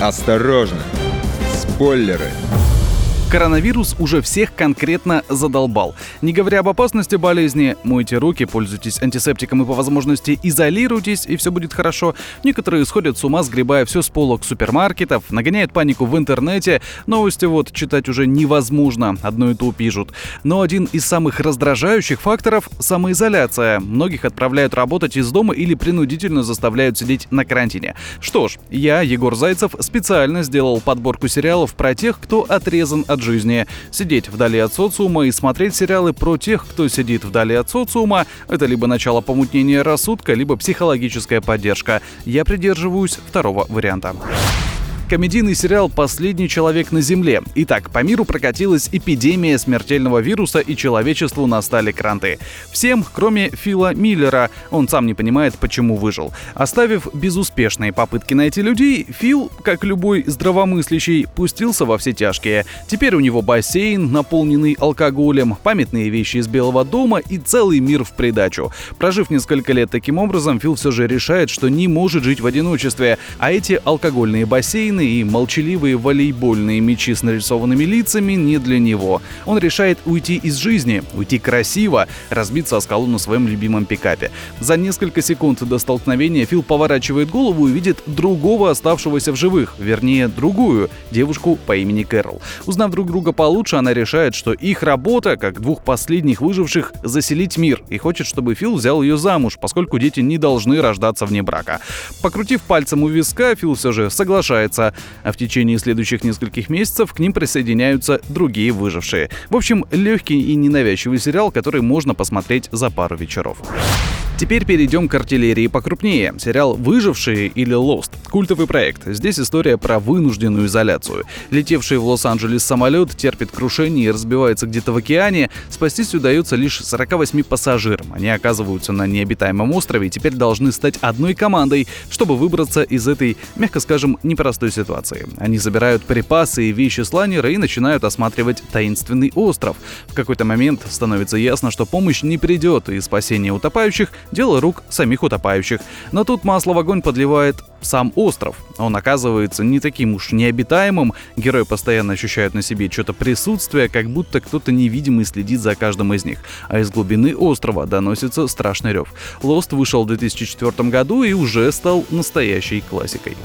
Осторожно! Спойлеры! Коронавирус уже всех конкретно задолбал. Не говоря об опасности болезни, мойте руки, пользуйтесь антисептиком и по возможности изолируйтесь, и все будет хорошо. Некоторые сходят с ума, сгребая все с полок супермаркетов, нагоняют панику в интернете. Новости вот читать уже невозможно, одно и то пишут. Но один из самых раздражающих факторов – самоизоляция. Многих отправляют работать из дома или принудительно заставляют сидеть на карантине. Что ж, я, Егор Зайцев, специально сделал подборку сериалов про тех, кто отрезан от от жизни. Сидеть вдали от социума и смотреть сериалы про тех, кто сидит вдали от социума – это либо начало помутнения рассудка, либо психологическая поддержка. Я придерживаюсь второго варианта комедийный сериал «Последний человек на Земле». Итак, по миру прокатилась эпидемия смертельного вируса и человечеству настали кранты. Всем, кроме Фила Миллера. Он сам не понимает, почему выжил. Оставив безуспешные попытки найти людей, Фил, как любой здравомыслящий, пустился во все тяжкие. Теперь у него бассейн, наполненный алкоголем, памятные вещи из Белого дома и целый мир в придачу. Прожив несколько лет таким образом, Фил все же решает, что не может жить в одиночестве, а эти алкогольные бассейны картины и молчаливые волейбольные мячи с нарисованными лицами не для него. Он решает уйти из жизни, уйти красиво, разбиться о скалу на своем любимом пикапе. За несколько секунд до столкновения Фил поворачивает голову и видит другого оставшегося в живых, вернее, другую, девушку по имени Кэрол. Узнав друг друга получше, она решает, что их работа, как двух последних выживших, заселить мир и хочет, чтобы Фил взял ее замуж, поскольку дети не должны рождаться вне брака. Покрутив пальцем у виска, Фил все же соглашается, а в течение следующих нескольких месяцев к ним присоединяются другие выжившие. В общем, легкий и ненавязчивый сериал, который можно посмотреть за пару вечеров. Теперь перейдем к артиллерии покрупнее. Сериал «Выжившие» или «Lost» — культовый проект. Здесь история про вынужденную изоляцию. Летевший в Лос-Анджелес самолет терпит крушение и разбивается где-то в океане. Спастись удается лишь 48 пассажирам. Они оказываются на необитаемом острове и теперь должны стать одной командой, чтобы выбраться из этой, мягко скажем, непростой ситуации. Они забирают припасы и вещи с лайнера и начинают осматривать таинственный остров. В какой-то момент становится ясно, что помощь не придет, и спасение утопающих дело рук самих утопающих. Но тут масло в огонь подливает сам остров. Он оказывается не таким уж необитаемым, герои постоянно ощущают на себе что-то присутствие, как будто кто-то невидимый следит за каждым из них. А из глубины острова доносится страшный рев. Lost вышел в 2004 году и уже стал настоящей классикой.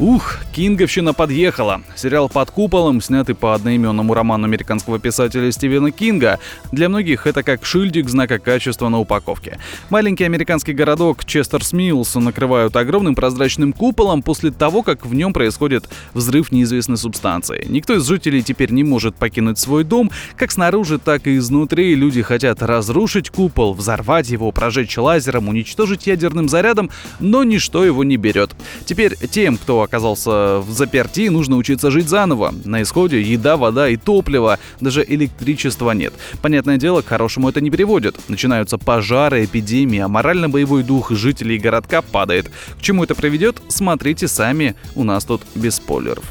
Ух, Кинговщина подъехала. Сериал «Под куполом», снятый по одноименному роману американского писателя Стивена Кинга. Для многих это как шильдик знака качества на упаковке. Маленький американский городок Честерс-Миллс накрывают огромным прозрачным куполом после того, как в нем происходит взрыв неизвестной субстанции. Никто из жителей теперь не может покинуть свой дом. Как снаружи, так и изнутри люди хотят разрушить купол, взорвать его, прожечь лазером, уничтожить ядерным зарядом, но ничто его не берет. Теперь тем, кто оказался взаперти, нужно учиться жить заново. На исходе еда, вода и топливо, даже электричества нет. Понятное дело, к хорошему это не приводит. Начинаются пожары, эпидемии, а морально-боевой дух жителей городка падает. К чему это приведет, смотрите сами, у нас тут без спойлеров.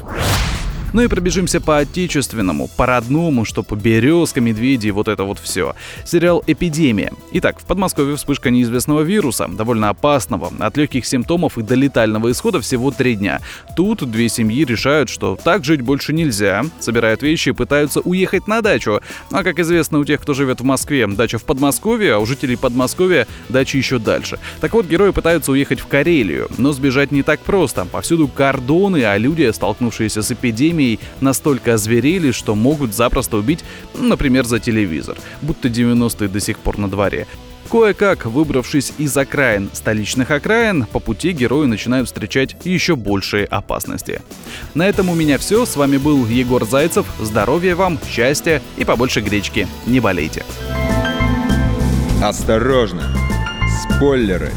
Ну и пробежимся по отечественному, по родному, чтобы березка, медведи и вот это вот все. Сериал «Эпидемия». Итак, в Подмосковье вспышка неизвестного вируса, довольно опасного, от легких симптомов и до летального исхода всего три дня. Тут две семьи решают, что так жить больше нельзя, собирают вещи и пытаются уехать на дачу. А как известно, у тех, кто живет в Москве, дача в Подмосковье, а у жителей Подмосковья дача еще дальше. Так вот, герои пытаются уехать в Карелию, но сбежать не так просто. Повсюду кордоны, а люди, столкнувшиеся с эпидемией, семей настолько озверели, что могут запросто убить, например, за телевизор, будто 90-е до сих пор на дворе. Кое-как, выбравшись из окраин столичных окраин, по пути герои начинают встречать еще большие опасности. На этом у меня все. С вами был Егор Зайцев. Здоровья вам, счастья и побольше гречки. Не болейте. Осторожно! Спойлеры!